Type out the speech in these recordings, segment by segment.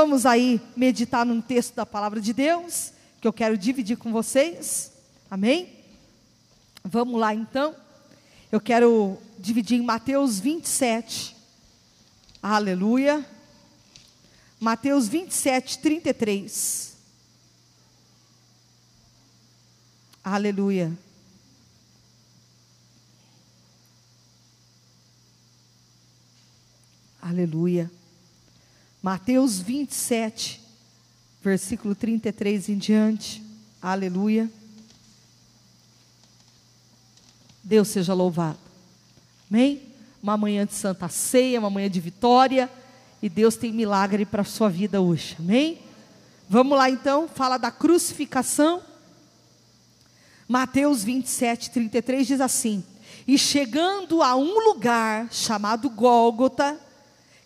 Vamos aí meditar num texto da palavra de Deus, que eu quero dividir com vocês. Amém? Vamos lá então. Eu quero dividir em Mateus 27. Aleluia. Mateus 27, 33. Aleluia. Aleluia. Mateus 27, versículo 33 em diante. Aleluia. Deus seja louvado. Amém? Uma manhã de santa ceia, uma manhã de vitória. E Deus tem milagre para a sua vida hoje. Amém? Vamos lá então, fala da crucificação. Mateus 27, 33 diz assim: E chegando a um lugar chamado Gólgota,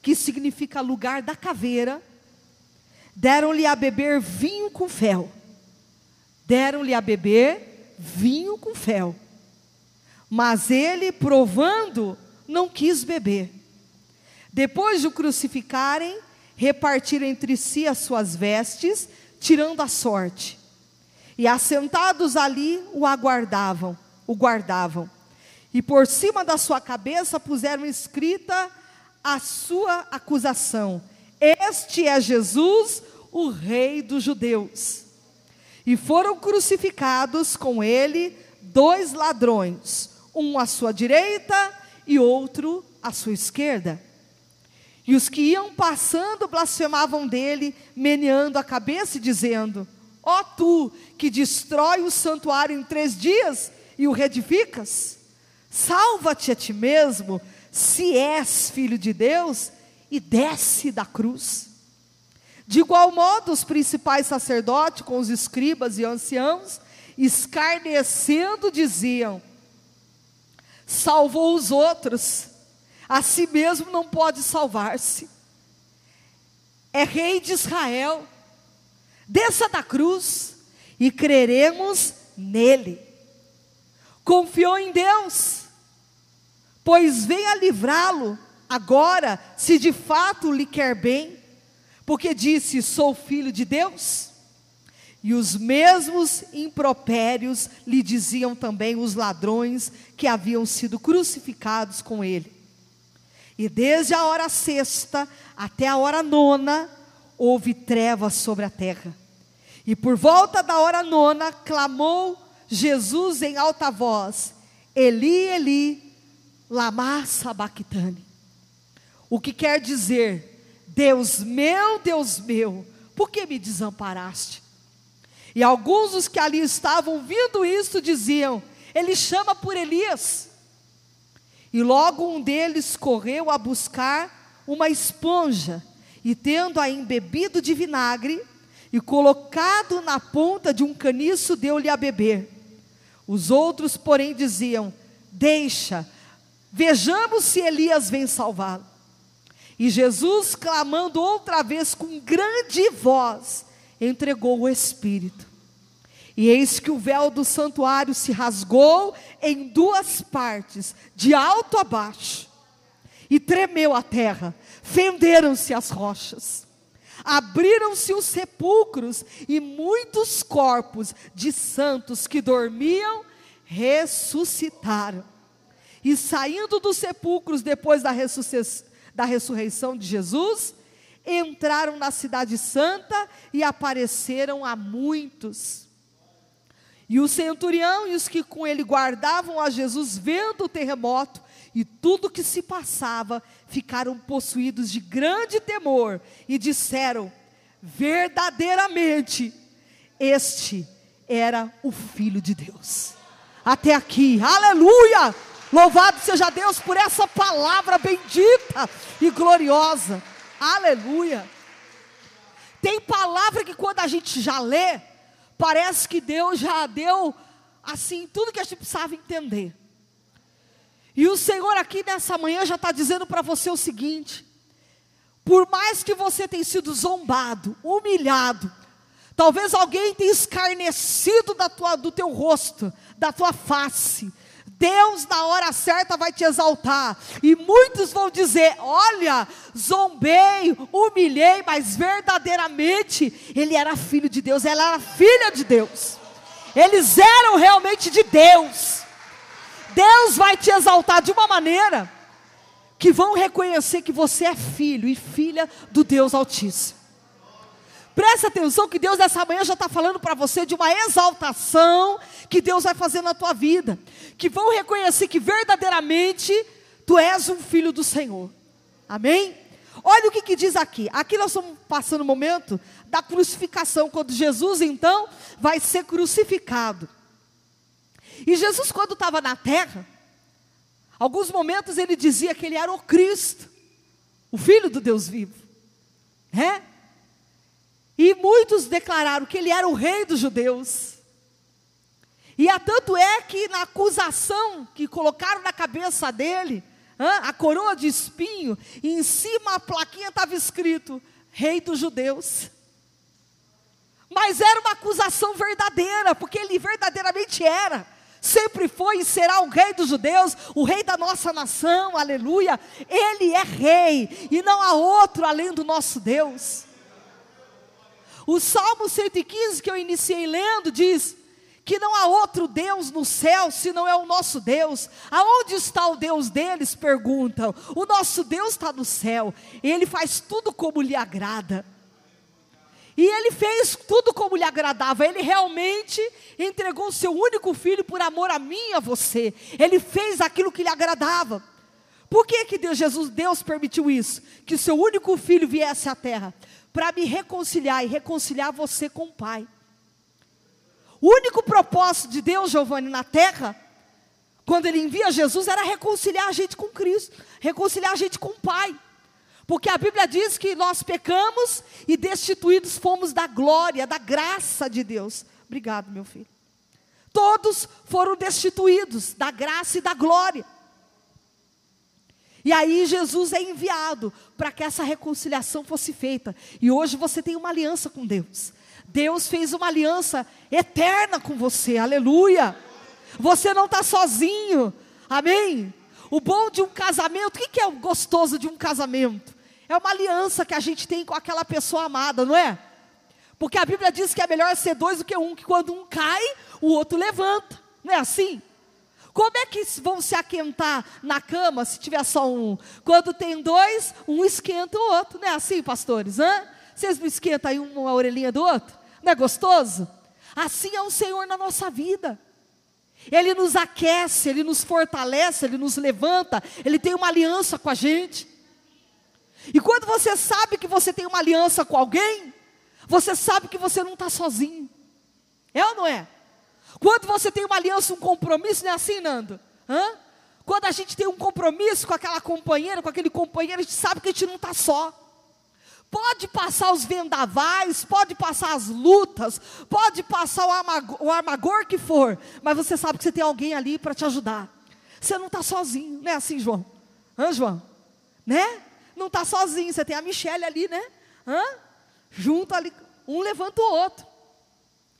que significa lugar da caveira, deram-lhe a beber vinho com fel. Deram-lhe a beber vinho com fel. Mas ele, provando, não quis beber. Depois de o crucificarem, repartiram entre si as suas vestes, tirando a sorte. E assentados ali o aguardavam, o guardavam. E por cima da sua cabeça puseram escrita a sua acusação: Este é Jesus, o Rei dos Judeus. E foram crucificados com ele dois ladrões, um à sua direita e outro à sua esquerda. E os que iam passando blasfemavam dele, meneando a cabeça e dizendo: Ó oh, tu que destrói o santuário em três dias e o reedificas, salva-te a ti mesmo, se és filho de Deus, e desce da cruz. De igual modo, os principais sacerdotes, com os escribas e anciãos, escarnecendo, diziam: salvou os outros, a si mesmo não pode salvar-se. É rei de Israel, desça da cruz e creremos nele. Confiou em Deus pois venha livrá-lo agora, se de fato lhe quer bem, porque disse: Sou filho de Deus. E os mesmos impropérios lhe diziam também os ladrões que haviam sido crucificados com ele. E desde a hora sexta até a hora nona, houve trevas sobre a terra. E por volta da hora nona, clamou Jesus em alta voz: Eli, Eli, Lama sabachthani. O que quer dizer, Deus meu, Deus meu, por que me desamparaste? E alguns dos que ali estavam vindo isto diziam: Ele chama por Elias. E logo um deles correu a buscar uma esponja, e tendo-a embebido de vinagre, e colocado na ponta de um caniço, deu-lhe a beber. Os outros, porém, diziam: Deixa, Vejamos se Elias vem salvá-lo. E Jesus, clamando outra vez com grande voz, entregou o Espírito. E eis que o véu do santuário se rasgou em duas partes, de alto a baixo, e tremeu a terra, fenderam-se as rochas, abriram-se os sepulcros, e muitos corpos de santos que dormiam ressuscitaram. E saindo dos sepulcros depois da, da ressurreição de Jesus, entraram na Cidade Santa e apareceram a muitos. E o centurião e os que com ele guardavam a Jesus, vendo o terremoto e tudo que se passava, ficaram possuídos de grande temor e disseram: verdadeiramente, este era o Filho de Deus. Até aqui, aleluia! Louvado seja Deus por essa palavra bendita e gloriosa. Aleluia. Tem palavra que quando a gente já lê, parece que Deus já deu assim tudo que a gente precisava entender. E o Senhor aqui nessa manhã já está dizendo para você o seguinte: por mais que você tenha sido zombado, humilhado, talvez alguém tenha escarnecido da tua, do teu rosto, da tua face, Deus, na hora certa, vai te exaltar. E muitos vão dizer: Olha, zombei, humilhei, mas verdadeiramente ele era filho de Deus, ela era filha de Deus. Eles eram realmente de Deus. Deus vai te exaltar de uma maneira que vão reconhecer que você é filho e filha do Deus Altíssimo. Presta atenção que Deus nessa manhã já está falando para você de uma exaltação que Deus vai fazer na tua vida. Que vão reconhecer que verdadeiramente tu és um filho do Senhor. Amém? Olha o que, que diz aqui. Aqui nós estamos passando o momento da crucificação, quando Jesus então vai ser crucificado. E Jesus, quando estava na terra, alguns momentos ele dizia que ele era o Cristo, o Filho do Deus vivo. É? E muitos declararam que ele era o rei dos judeus. E a tanto é que na acusação que colocaram na cabeça dele, a coroa de espinho, em cima a plaquinha estava escrito: Rei dos Judeus. Mas era uma acusação verdadeira, porque ele verdadeiramente era, sempre foi e será o rei dos judeus, o rei da nossa nação, aleluia. Ele é rei, e não há outro além do nosso Deus. O Salmo 115 que eu iniciei lendo diz que não há outro Deus no céu se não é o nosso Deus. Aonde está o Deus deles? Perguntam. O nosso Deus está no céu. Ele faz tudo como lhe agrada. E ele fez tudo como lhe agradava. Ele realmente entregou o seu único filho por amor a mim e a você. Ele fez aquilo que lhe agradava. Por que que Deus, Jesus, Deus permitiu isso? Que o seu único filho viesse à terra para me reconciliar e reconciliar você com o Pai. O único propósito de Deus, Giovanni, na terra, quando Ele envia Jesus, era reconciliar a gente com Cristo, reconciliar a gente com o Pai. Porque a Bíblia diz que nós pecamos e destituídos fomos da glória, da graça de Deus. Obrigado, meu filho. Todos foram destituídos da graça e da glória. E aí Jesus é enviado para que essa reconciliação fosse feita. E hoje você tem uma aliança com Deus. Deus fez uma aliança eterna com você, aleluia. Você não está sozinho, amém? O bom de um casamento, o que é o gostoso de um casamento? É uma aliança que a gente tem com aquela pessoa amada, não é? Porque a Bíblia diz que é melhor ser dois do que um, que quando um cai, o outro levanta, não é assim? Como é que vão se aquentar na cama se tiver só um? Quando tem dois, um esquenta o outro. Não é assim, pastores? Hã? Vocês não esquentam aí uma orelhinha do outro? Não é gostoso? Assim é o Senhor na nossa vida. Ele nos aquece, Ele nos fortalece, Ele nos levanta, Ele tem uma aliança com a gente. E quando você sabe que você tem uma aliança com alguém, você sabe que você não está sozinho. É ou não é? Quando você tem uma aliança, um compromisso, não é assim, Nando? Hã? Quando a gente tem um compromisso com aquela companheira, com aquele companheiro, a gente sabe que a gente não está só. Pode passar os vendavais, pode passar as lutas, pode passar o, amagor, o armagor que for, mas você sabe que você tem alguém ali para te ajudar. Você não está sozinho, não é assim, João? Hã, João? Né? Não está sozinho, você tem a Michelle ali, né? Hã? Junto ali, um levanta o outro.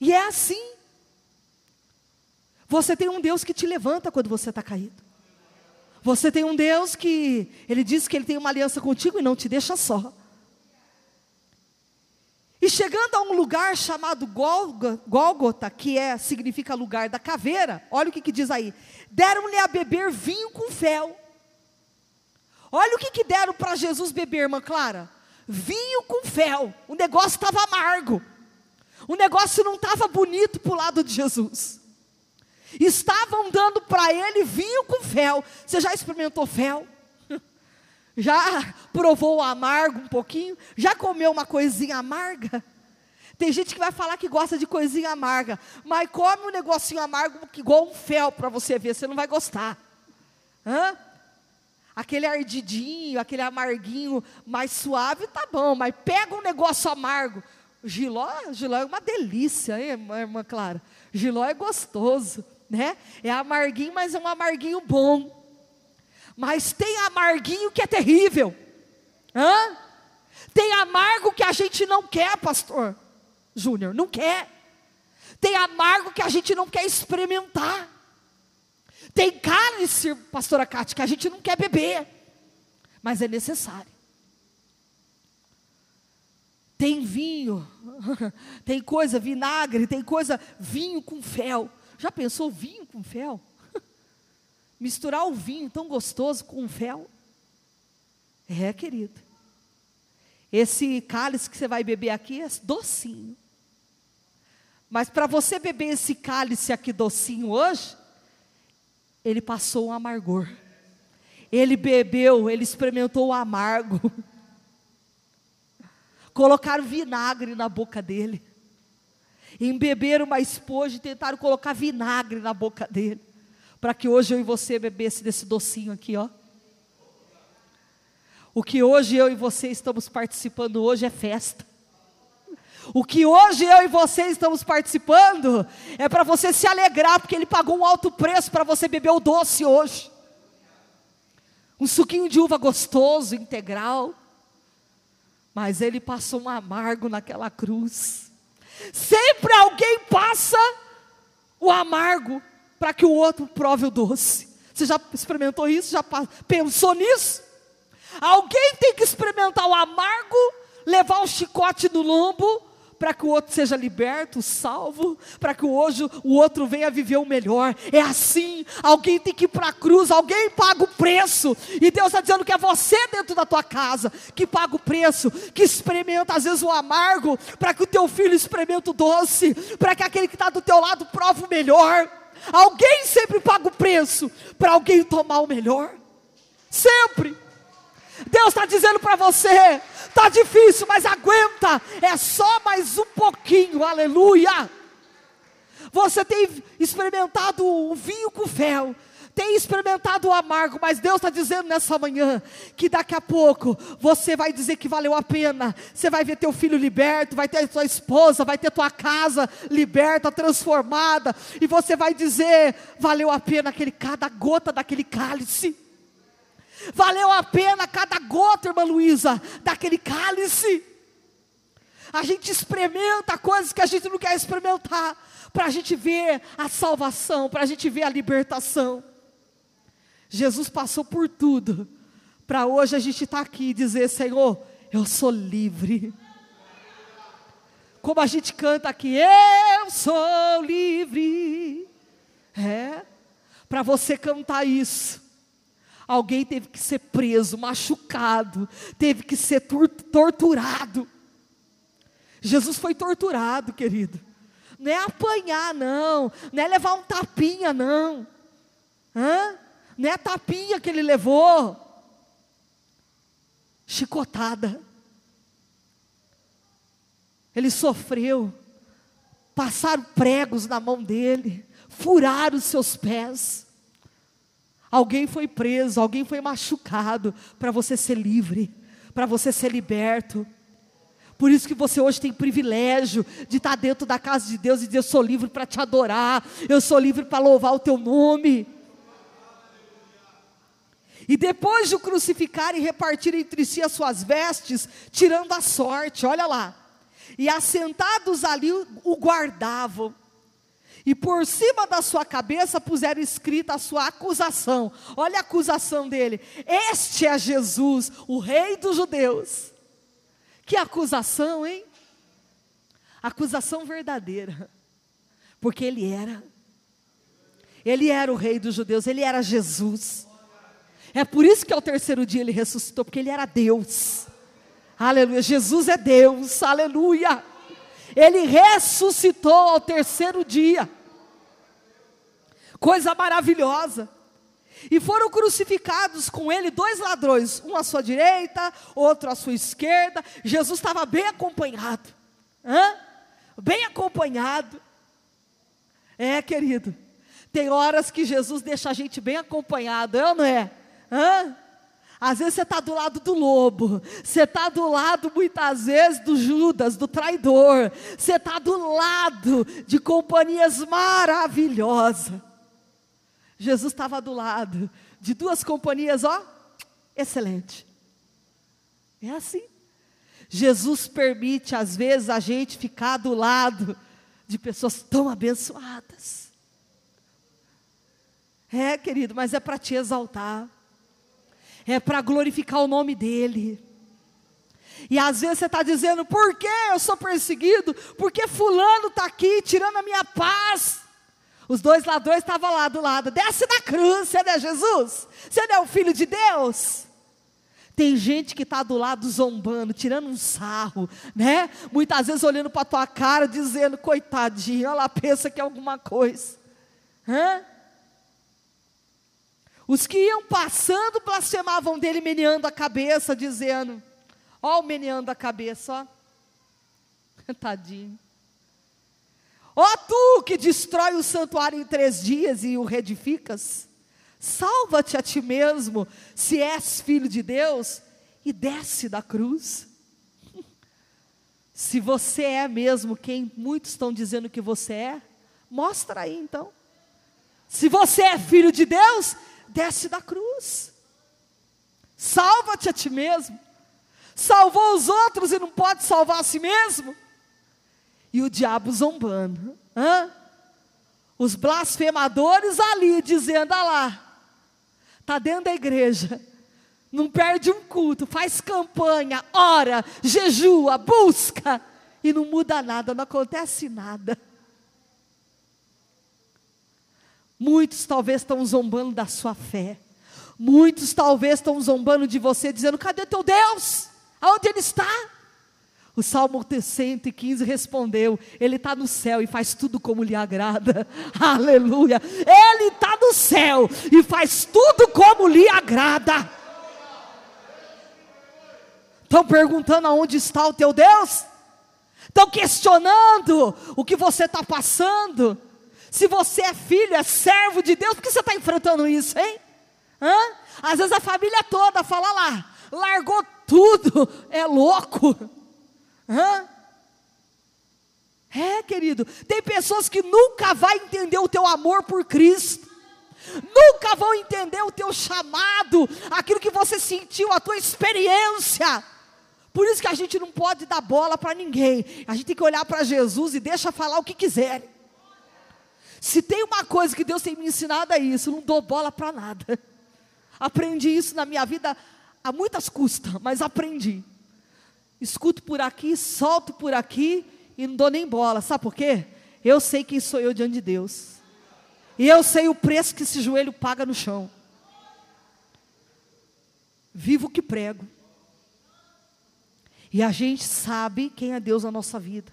E é assim. Você tem um Deus que te levanta quando você está caído. Você tem um Deus que, Ele diz que Ele tem uma aliança contigo e não te deixa só. E chegando a um lugar chamado Gólgota, que é, significa lugar da caveira, olha o que, que diz aí: deram-lhe a beber vinho com fel. Olha o que, que deram para Jesus beber, irmã Clara: vinho com fel. O negócio estava amargo, o negócio não estava bonito para o lado de Jesus. Estavam dando para ele vinho com fel. Você já experimentou fel? Já provou o amargo um pouquinho? Já comeu uma coisinha amarga? Tem gente que vai falar que gosta de coisinha amarga, mas come um negocinho amargo igual um fel para você ver, você não vai gostar. Hã? Aquele ardidinho, aquele amarguinho mais suave, tá bom, mas pega um negócio amargo. Giló, giló é uma delícia, hein, irmã Clara? Giló é gostoso né? É amarguinho, mas é um amarguinho bom. Mas tem amarguinho que é terrível. Hã? Tem amargo que a gente não quer, pastor Júnior, não quer. Tem amargo que a gente não quer experimentar. Tem cálice, pastora Cátia, que a gente não quer beber, mas é necessário. Tem vinho, tem coisa, vinagre, tem coisa, vinho com fel. Já pensou vinho com fel? Misturar o vinho tão gostoso com fel? É, querido. Esse cálice que você vai beber aqui é docinho. Mas para você beber esse cálice aqui docinho hoje, ele passou um amargor. Ele bebeu, ele experimentou o amargo. Colocaram vinagre na boca dele. Embeberam uma esposa e tentaram colocar vinagre na boca dele. Para que hoje eu e você bebesse desse docinho aqui, ó. O que hoje eu e você estamos participando hoje é festa. O que hoje eu e você estamos participando é para você se alegrar, porque Ele pagou um alto preço para você beber o doce hoje. Um suquinho de uva gostoso, integral. Mas Ele passou um amargo naquela cruz. Sempre alguém passa o amargo para que o outro prove o doce. Você já experimentou isso? Já pensou nisso? Alguém tem que experimentar o amargo, levar o chicote no lombo para que o outro seja liberto, salvo, para que hoje o outro venha viver o melhor. É assim, alguém tem que ir para a cruz, alguém paga o preço, e Deus está dizendo que é você dentro da tua casa que paga o preço, que experimenta às vezes o amargo, para que o teu filho experimente o doce, para que aquele que está do teu lado prove o melhor. Alguém sempre paga o preço para alguém tomar o melhor. Sempre. Deus está dizendo para você: está difícil, mas aguenta, é só mais um pouquinho, aleluia. Você tem experimentado o vinho com fel, tem experimentado o amargo, mas Deus está dizendo nessa manhã que daqui a pouco você vai dizer que valeu a pena. Você vai ver teu filho liberto, vai ter tua esposa, vai ter tua casa liberta, transformada, e você vai dizer: valeu a pena aquele cada gota daquele cálice. Valeu a pena cada gota, irmã Luísa, daquele cálice. A gente experimenta coisas que a gente não quer experimentar, para a gente ver a salvação, para a gente ver a libertação. Jesus passou por tudo, para hoje a gente estar tá aqui e dizer: Senhor, eu sou livre. Como a gente canta aqui, eu sou livre. É, para você cantar isso, Alguém teve que ser preso, machucado, teve que ser torturado. Jesus foi torturado, querido. Não é apanhar, não. Não é levar um tapinha, não. Hã? Não é a tapinha que ele levou. Chicotada. Ele sofreu. Passaram pregos na mão dele. Furaram os seus pés. Alguém foi preso, alguém foi machucado para você ser livre, para você ser liberto. Por isso que você hoje tem privilégio de estar dentro da casa de Deus e dizer: Eu sou livre para te adorar, eu sou livre para louvar o teu nome. E depois de o crucificar e repartir entre si as suas vestes, tirando a sorte, olha lá. E assentados ali o guardavam e por cima da sua cabeça puseram escrita a sua acusação. Olha a acusação dele. Este é Jesus, o rei dos judeus. Que acusação, hein? Acusação verdadeira. Porque ele era. Ele era o rei dos judeus, ele era Jesus. É por isso que ao terceiro dia ele ressuscitou, porque ele era Deus. Aleluia. Jesus é Deus. Aleluia. Ele ressuscitou ao terceiro dia. Coisa maravilhosa. E foram crucificados com ele dois ladrões, um à sua direita, outro à sua esquerda. Jesus estava bem acompanhado. Hã? Bem acompanhado. É, querido. Tem horas que Jesus deixa a gente bem acompanhado, é ou não é? Hã? Às vezes você está do lado do lobo, você está do lado muitas vezes do Judas, do traidor, você está do lado de companhias maravilhosas. Jesus estava do lado de duas companhias, ó, excelente. É assim. Jesus permite, às vezes, a gente ficar do lado de pessoas tão abençoadas. É, querido, mas é para te exaltar, é para glorificar o nome dEle. E às vezes você está dizendo, por que eu sou perseguido? Porque fulano está aqui tirando a minha paz. Os dois ladrões estavam lá do lado, desce da cruz, você não é Jesus? Você não é o Filho de Deus? Tem gente que está do lado zombando, tirando um sarro, né? Muitas vezes olhando para a tua cara, dizendo, coitadinho, ela pensa que é alguma coisa. Hã? Os que iam passando blasfemavam dele, meneando a cabeça, dizendo: Ó, o meneando a cabeça, ó. Tadinho. Ó, tu que destrói o santuário em três dias e o reedificas. Salva-te a ti mesmo, se és filho de Deus, e desce da cruz. Se você é mesmo quem muitos estão dizendo que você é, mostra aí então. Se você é filho de Deus, desce da cruz. Salva-te a ti mesmo. Salvou os outros e não pode salvar a si mesmo. E o diabo zombando. Hã? Os blasfemadores ali dizendo: ah lá, está dentro da igreja, não perde um culto, faz campanha, ora, jejua, busca, e não muda nada, não acontece nada. Muitos talvez estão zombando da sua fé, muitos talvez estão zombando de você, dizendo: cadê teu Deus? Aonde ele está? O Salmo 115 respondeu: Ele está no céu e faz tudo como lhe agrada. Aleluia. Ele está no céu e faz tudo como lhe agrada. Estão perguntando aonde está o teu Deus? Estão questionando o que você está passando? Se você é filho, é servo de Deus, por que você está enfrentando isso, hein? Hã? Às vezes a família toda fala lá, largou tudo, é louco. Hã? É, querido, tem pessoas que nunca vai entender o teu amor por Cristo. Nunca vão entender o teu chamado, aquilo que você sentiu, a tua experiência. Por isso que a gente não pode dar bola para ninguém. A gente tem que olhar para Jesus e deixa falar o que quiser. Se tem uma coisa que Deus tem me ensinado é isso, não dou bola para nada. Aprendi isso na minha vida a muitas custas, mas aprendi escuto por aqui, solto por aqui e não dou nem bola. Sabe por quê? Eu sei quem sou eu diante de Deus. E eu sei o preço que esse joelho paga no chão. Vivo o que prego. E a gente sabe quem é Deus na nossa vida.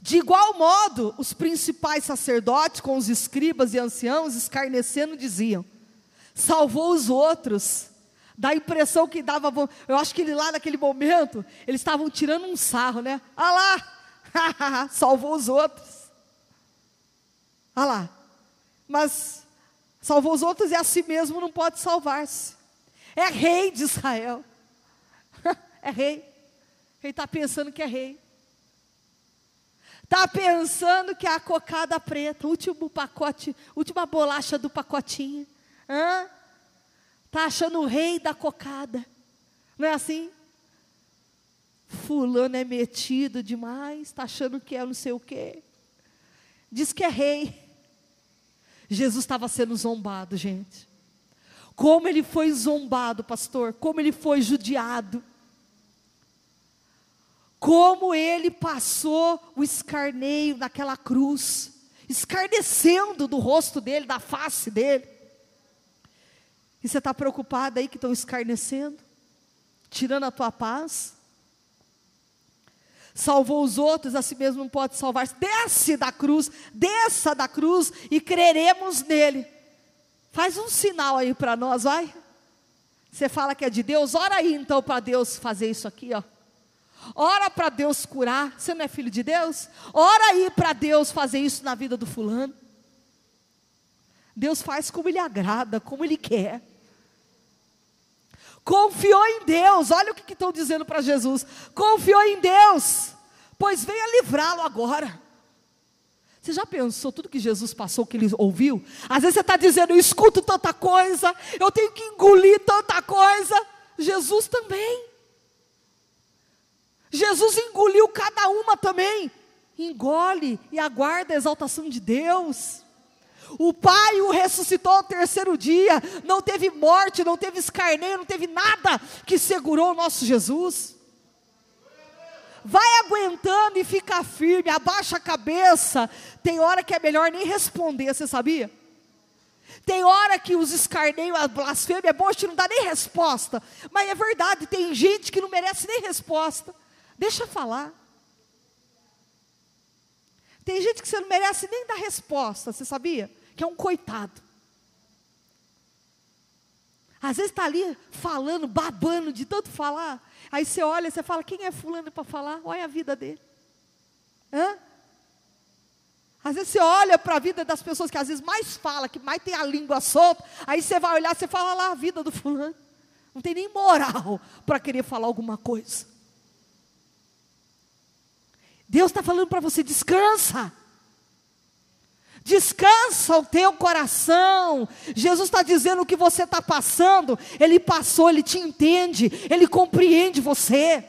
De igual modo, os principais sacerdotes, com os escribas e anciãos, escarnecendo, diziam: salvou os outros Dá a impressão que dava. Eu acho que ele lá naquele momento, eles estavam tirando um sarro, né? Ah lá! salvou os outros. Ah lá. Mas salvou os outros e a si mesmo não pode salvar-se. É rei de Israel. é rei. Ele está pensando que é rei. Está pensando que é a cocada preta, último pacote, última bolacha do pacotinho. Está achando o rei da cocada. Não é assim? Fulano é metido demais, está achando que é não sei o quê. Diz que é rei. Jesus estava sendo zombado, gente. Como ele foi zombado, pastor, como ele foi judiado. Como ele passou o escarneio naquela cruz, escarnecendo do rosto dele, da face dele. E você está preocupado aí que estão escarnecendo, tirando a tua paz? Salvou os outros, a si mesmo não pode salvar. Desce da cruz, desça da cruz e creremos nele. Faz um sinal aí para nós, vai. Você fala que é de Deus, ora aí então para Deus fazer isso aqui, ó. Ora para Deus curar. Você não é filho de Deus? Ora aí para Deus fazer isso na vida do fulano. Deus faz como Ele agrada, como Ele quer. Confiou em Deus, olha o que estão dizendo para Jesus. Confiou em Deus, pois venha livrá-lo agora. Você já pensou tudo que Jesus passou, que ele ouviu? Às vezes você está dizendo, eu escuto tanta coisa, eu tenho que engolir tanta coisa. Jesus também. Jesus engoliu cada uma também. Engole e aguarda a exaltação de Deus. O Pai o ressuscitou ao terceiro dia. Não teve morte, não teve escarneio, não teve nada que segurou o nosso Jesus. Vai aguentando e fica firme, abaixa a cabeça. Tem hora que é melhor nem responder, você sabia? Tem hora que os escarneios, a blasfêmia é bom, a gente não dá nem resposta. Mas é verdade, tem gente que não merece nem resposta. Deixa falar. Tem gente que você não merece nem dar resposta, você sabia? Que é um coitado. Às vezes está ali falando, babando de tanto falar. Aí você olha você fala, quem é fulano para falar? Olha a vida dele. Hã? Às vezes você olha para a vida das pessoas que às vezes mais fala, que mais tem a língua solta, aí você vai olhar, você fala lá a vida do fulano. Não tem nem moral para querer falar alguma coisa. Deus está falando para você, descansa. Descansa o teu coração. Jesus está dizendo o que você está passando. Ele passou, ele te entende, ele compreende você.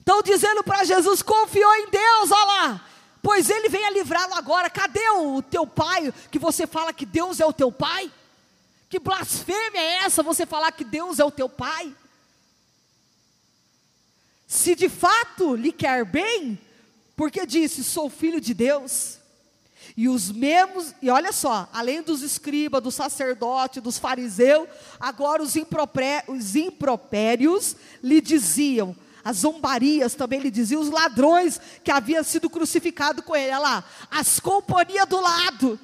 Estão dizendo para Jesus: confiou em Deus, olha lá. Pois ele vem a livrá-lo agora. Cadê o teu pai que você fala que Deus é o teu pai? Que blasfêmia é essa você falar que Deus é o teu pai? Se de fato lhe quer bem, porque disse: Sou filho de Deus. E os mesmos, e olha só, além dos escribas, do sacerdote, dos fariseus, agora os, os impropérios lhe diziam: as zombarias também lhe diziam, os ladrões que haviam sido crucificados com ele. Olha lá, as companhias do lado.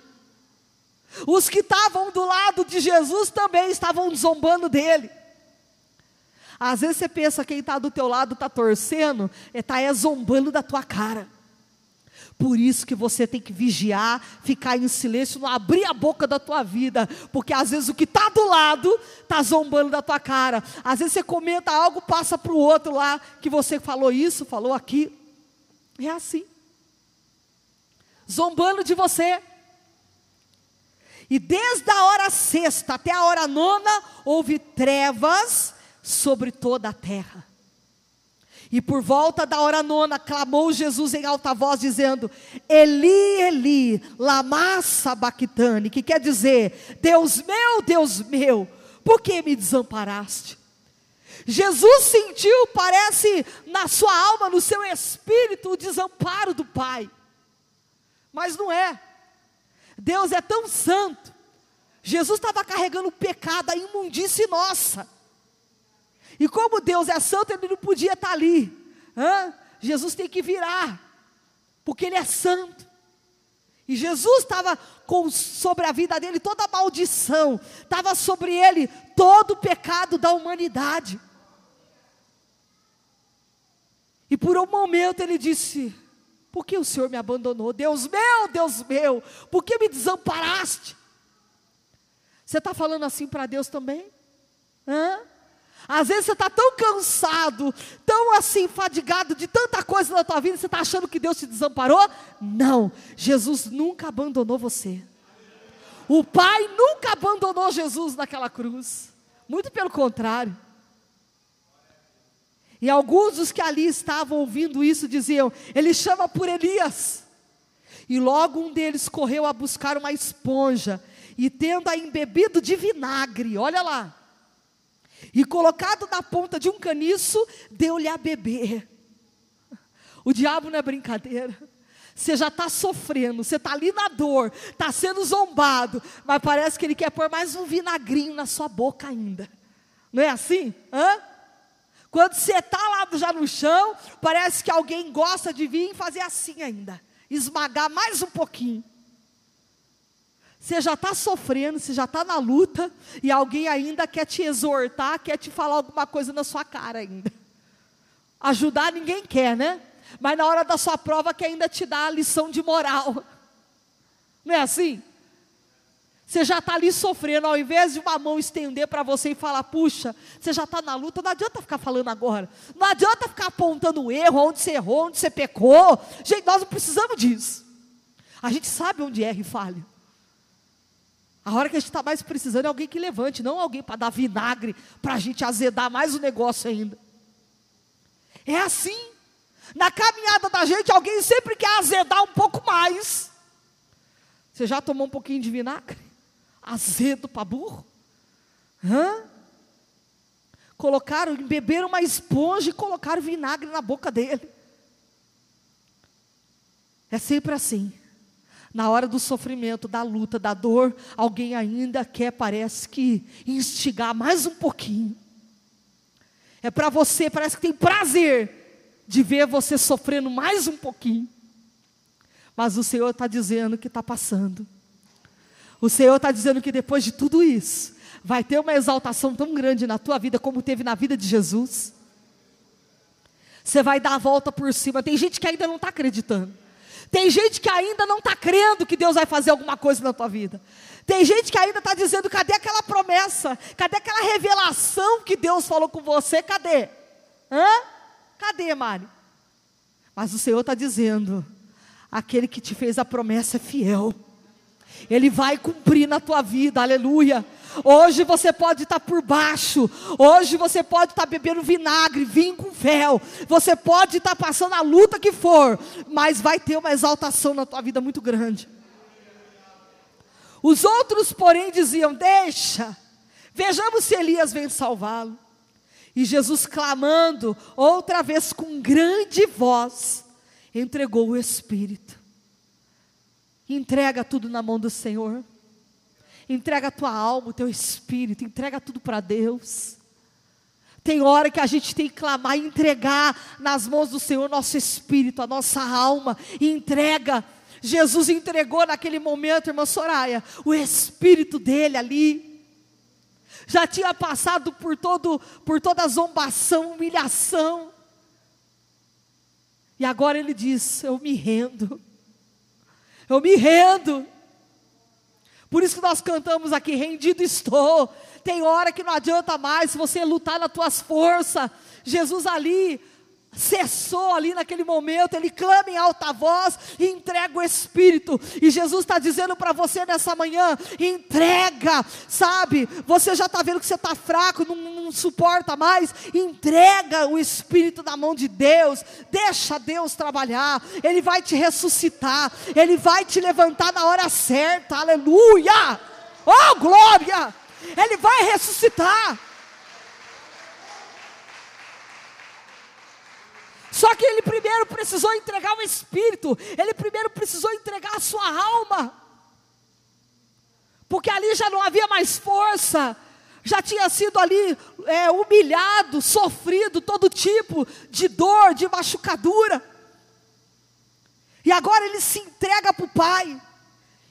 Os que estavam do lado de Jesus também estavam zombando dele. Às vezes você pensa quem está do teu lado está torcendo, está é, zombando da tua cara. Por isso que você tem que vigiar, ficar em silêncio, não abrir a boca da tua vida, porque às vezes o que está do lado está zombando da tua cara. Às vezes você comenta algo, passa para o outro lá que você falou isso, falou aqui. É assim. Zombando de você. E desde a hora sexta até a hora nona, houve trevas sobre toda a terra. E por volta da hora nona, clamou Jesus em alta voz, dizendo: Eli, Eli, lama sabachthani, que quer dizer: Deus meu, Deus meu, por que me desamparaste? Jesus sentiu, parece, na sua alma, no seu espírito, o desamparo do Pai. Mas não é. Deus é tão santo. Jesus estava carregando o pecado, a imundície nossa. E como Deus é santo, ele não podia estar ali. Hã? Jesus tem que virar, porque ele é santo. E Jesus estava sobre a vida dele toda a maldição, estava sobre ele todo o pecado da humanidade. E por um momento ele disse: Por que o Senhor me abandonou? Deus meu, Deus meu, por que me desamparaste? Você está falando assim para Deus também? Hã? Às vezes você está tão cansado, tão assim, fadigado de tanta coisa na tua vida, você está achando que Deus te desamparou? Não, Jesus nunca abandonou você. O Pai nunca abandonou Jesus naquela cruz. Muito pelo contrário. E alguns dos que ali estavam ouvindo isso diziam: Ele chama por Elias. E logo um deles correu a buscar uma esponja e, tendo a embebido de vinagre, olha lá, e colocado na ponta de um caniço, deu-lhe a beber. O diabo não é brincadeira. Você já está sofrendo, você está ali na dor, está sendo zombado, mas parece que ele quer pôr mais um vinagrinho na sua boca ainda. Não é assim? Hã? Quando você está lá já no chão, parece que alguém gosta de vir fazer assim ainda, esmagar mais um pouquinho. Você já está sofrendo, você já está na luta, e alguém ainda quer te exortar, quer te falar alguma coisa na sua cara ainda. Ajudar ninguém quer, né? Mas na hora da sua prova quer ainda te dar a lição de moral. Não é assim? Você já está ali sofrendo, ao invés de uma mão estender para você e falar, puxa, você já está na luta, não adianta ficar falando agora. Não adianta ficar apontando o erro, onde você errou, onde você pecou. Gente, nós não precisamos disso. A gente sabe onde erra e falha. A hora que a gente está mais precisando é alguém que levante, não alguém para dar vinagre, para a gente azedar mais o negócio ainda. É assim. Na caminhada da gente, alguém sempre quer azedar um pouco mais. Você já tomou um pouquinho de vinagre? Azedo para burro? Hã? Colocaram, beberam uma esponja e colocaram vinagre na boca dele. É sempre assim. Na hora do sofrimento, da luta, da dor, alguém ainda quer, parece que, instigar mais um pouquinho. É para você, parece que tem prazer de ver você sofrendo mais um pouquinho. Mas o Senhor está dizendo que está passando. O Senhor está dizendo que depois de tudo isso, vai ter uma exaltação tão grande na tua vida como teve na vida de Jesus. Você vai dar a volta por cima. Tem gente que ainda não está acreditando. Tem gente que ainda não está crendo que Deus vai fazer alguma coisa na tua vida. Tem gente que ainda está dizendo: cadê aquela promessa? Cadê aquela revelação que Deus falou com você? Cadê? Hã? Cadê, Mari? Mas o Senhor está dizendo: aquele que te fez a promessa é fiel. Ele vai cumprir na tua vida, aleluia. Hoje você pode estar por baixo, hoje você pode estar bebendo vinagre, vinho com fel, você pode estar passando a luta que for, mas vai ter uma exaltação na tua vida muito grande. Os outros, porém, diziam: Deixa, vejamos se Elias vem salvá-lo. E Jesus, clamando outra vez com grande voz, entregou o Espírito. Entrega tudo na mão do Senhor. Entrega a tua alma, o teu espírito, entrega tudo para Deus. Tem hora que a gente tem que clamar e entregar nas mãos do Senhor nosso espírito, a nossa alma, e entrega. Jesus entregou naquele momento, irmã Soraya, o espírito dele ali. Já tinha passado por todo por toda zombação, humilhação. E agora ele diz: Eu me rendo. Eu me rendo. Por isso que nós cantamos aqui: Rendido estou. Tem hora que não adianta mais você lutar nas tuas forças. Jesus ali cessou ali naquele momento, ele clama em alta voz e entrega o Espírito. E Jesus está dizendo para você nessa manhã: entrega, sabe? Você já está vendo que você está fraco, não, não, suporta mais. Entrega o Espírito na mão de Deus, deixa Deus trabalhar, Ele vai te ressuscitar, Ele vai te levantar na hora certa, aleluia! Oh, glória! Ele vai ressuscitar. Só que ele primeiro precisou entregar o espírito, ele primeiro precisou entregar a sua alma, porque ali já não havia mais força, já tinha sido ali é, humilhado, sofrido todo tipo de dor, de machucadura, e agora ele se entrega para o Pai,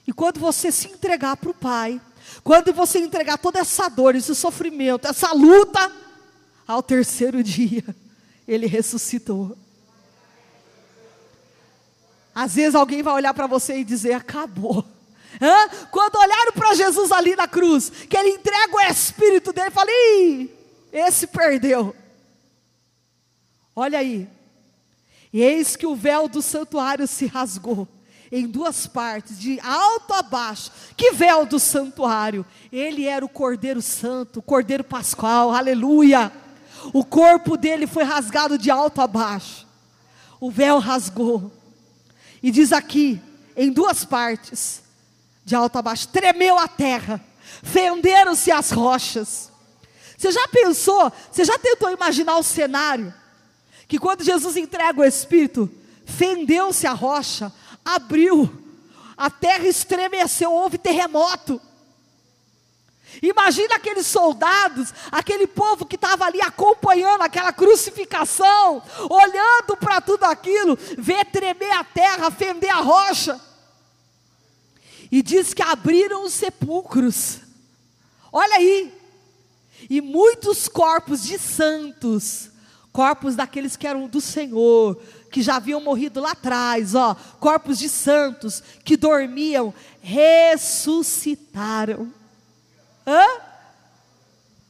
e quando você se entregar para o Pai, quando você entregar toda essa dor, esse sofrimento, essa luta, ao terceiro dia, ele ressuscitou. Às vezes alguém vai olhar para você e dizer: acabou. Hã? Quando olharam para Jesus ali na cruz, que ele entrega o espírito dele, falei: esse perdeu. Olha aí. E eis que o véu do santuário se rasgou em duas partes, de alto a baixo. Que véu do santuário? Ele era o Cordeiro Santo, o Cordeiro Pascual, aleluia. O corpo dele foi rasgado de alto a baixo. O véu rasgou. E diz aqui, em duas partes, de alto a baixo: tremeu a terra, fenderam-se as rochas. Você já pensou, você já tentou imaginar o cenário? Que quando Jesus entrega o Espírito, fendeu-se a rocha, abriu, a terra estremeceu, houve terremoto. Imagina aqueles soldados, aquele povo que estava ali acompanhando aquela crucificação, olhando para tudo aquilo, ver tremer a terra, fender a rocha. E diz que abriram os sepulcros. Olha aí. E muitos corpos de santos, corpos daqueles que eram do Senhor, que já haviam morrido lá atrás, ó, corpos de santos que dormiam, ressuscitaram. Hã?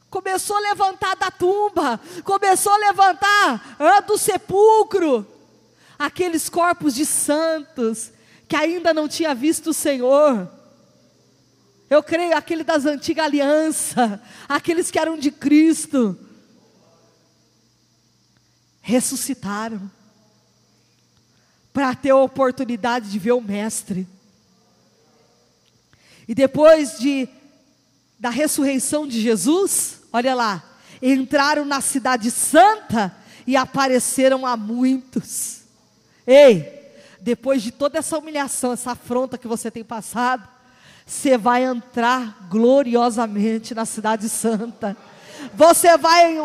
Começou a levantar da tumba, começou a levantar hã, do sepulcro, aqueles corpos de santos que ainda não tinha visto o Senhor. Eu creio aquele das antigas alianças, aqueles que eram de Cristo, ressuscitaram para ter a oportunidade de ver o Mestre. E depois de da ressurreição de Jesus, olha lá, entraram na cidade santa e apareceram a muitos. Ei, depois de toda essa humilhação, essa afronta que você tem passado, você vai entrar gloriosamente na cidade santa você vai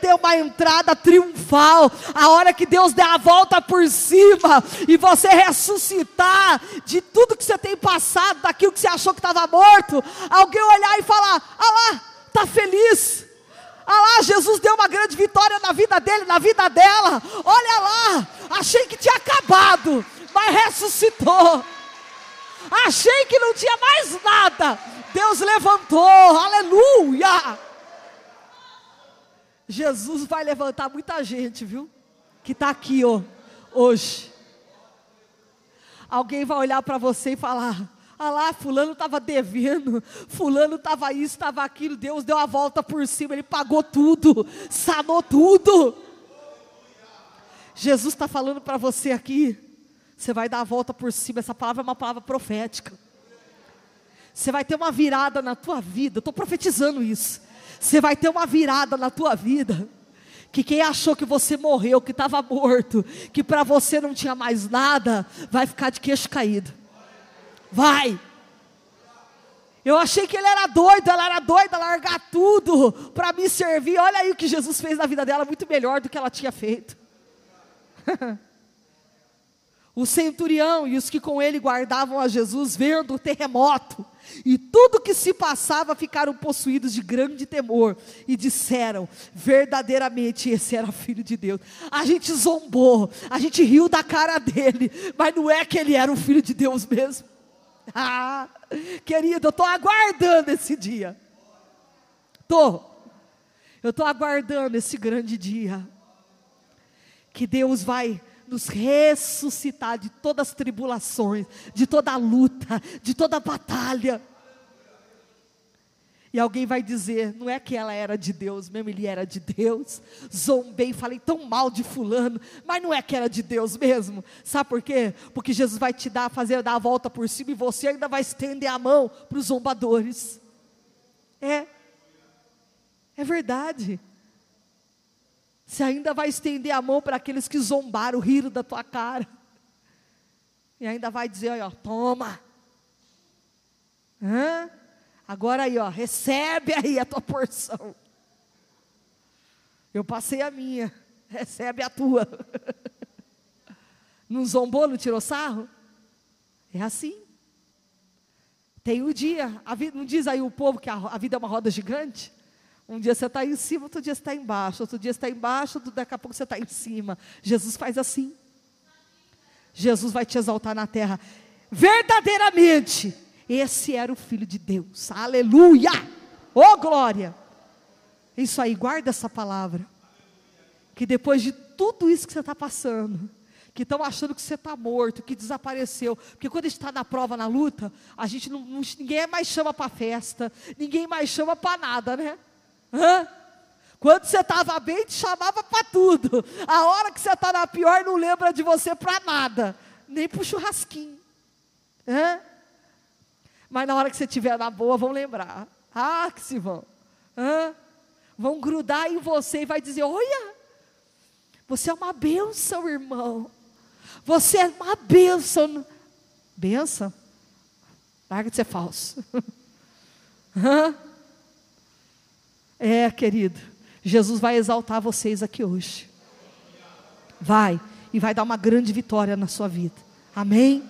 ter uma entrada triunfal, a hora que Deus der a volta por cima e você ressuscitar de tudo que você tem passado, daquilo que você achou que estava morto, alguém olhar e falar: Ah lá, está feliz. Ah lá, Jesus deu uma grande vitória na vida dele, na vida dela. Olha lá, achei que tinha acabado, mas ressuscitou. Achei que não tinha mais nada. Deus levantou, aleluia. Jesus vai levantar muita gente, viu? Que está aqui, ó, hoje. Alguém vai olhar para você e falar: ah lá, fulano estava devendo, fulano estava isso, estava aquilo, Deus deu a volta por cima, ele pagou tudo, sanou tudo. Jesus está falando para você aqui, você vai dar a volta por cima, essa palavra é uma palavra profética. Você vai ter uma virada na tua vida, estou profetizando isso. Você vai ter uma virada na tua vida. Que quem achou que você morreu, que estava morto, que para você não tinha mais nada, vai ficar de queixo caído. Vai. Eu achei que ele era doido, ela era doida, largar tudo para me servir. Olha aí o que Jesus fez na vida dela, muito melhor do que ela tinha feito. o centurião e os que com ele guardavam a Jesus, vendo o terremoto e tudo que se passava, ficaram possuídos de grande temor e disseram: verdadeiramente esse era filho de Deus. A gente zombou, a gente riu da cara dele, mas não é que ele era o filho de Deus mesmo. Ah, querido, eu estou aguardando esse dia. Estou. Eu estou aguardando esse grande dia. Que Deus vai nos ressuscitar de todas as tribulações, de toda a luta, de toda a batalha. E alguém vai dizer, não é que ela era de Deus, mesmo ele era de Deus. Zombei, falei tão mal de fulano, mas não é que era de Deus mesmo. Sabe por quê? Porque Jesus vai te dar, fazer dar a volta por cima e você ainda vai estender a mão para os zombadores. É. É verdade. Você ainda vai estender a mão para aqueles que zombaram, riram da tua cara. E ainda vai dizer, ó, toma. Hã? Agora aí, ó, recebe aí a tua porção. Eu passei a minha, recebe a tua. Não zombou, não tirou sarro? É assim. Tem o um dia, vida, não diz aí o povo que a, a vida é uma roda gigante? Um dia você está em cima, outro dia você está embaixo, outro dia você está embaixo, daqui a pouco você está em cima. Jesus faz assim. Jesus vai te exaltar na terra. Verdadeiramente, esse era o Filho de Deus. Aleluia! Oh glória! Isso aí, guarda essa palavra. Que depois de tudo isso que você está passando, que estão achando que você está morto, que desapareceu. Porque quando a gente está na prova, na luta, a gente não, ninguém mais chama para festa, ninguém mais chama para nada, né? Hã? Quando você estava bem, te chamava para tudo. A hora que você está na pior, não lembra de você para nada, nem para o churrasquinho. Hã? Mas na hora que você estiver na boa, vão lembrar. Ah, que se vão. Hã? Vão grudar em você e vai dizer: Olha, você é uma bênção, irmão. Você é uma bênção. Bênção? Larga de ser falso. Hã? É, querido, Jesus vai exaltar vocês aqui hoje. Vai, e vai dar uma grande vitória na sua vida. Amém?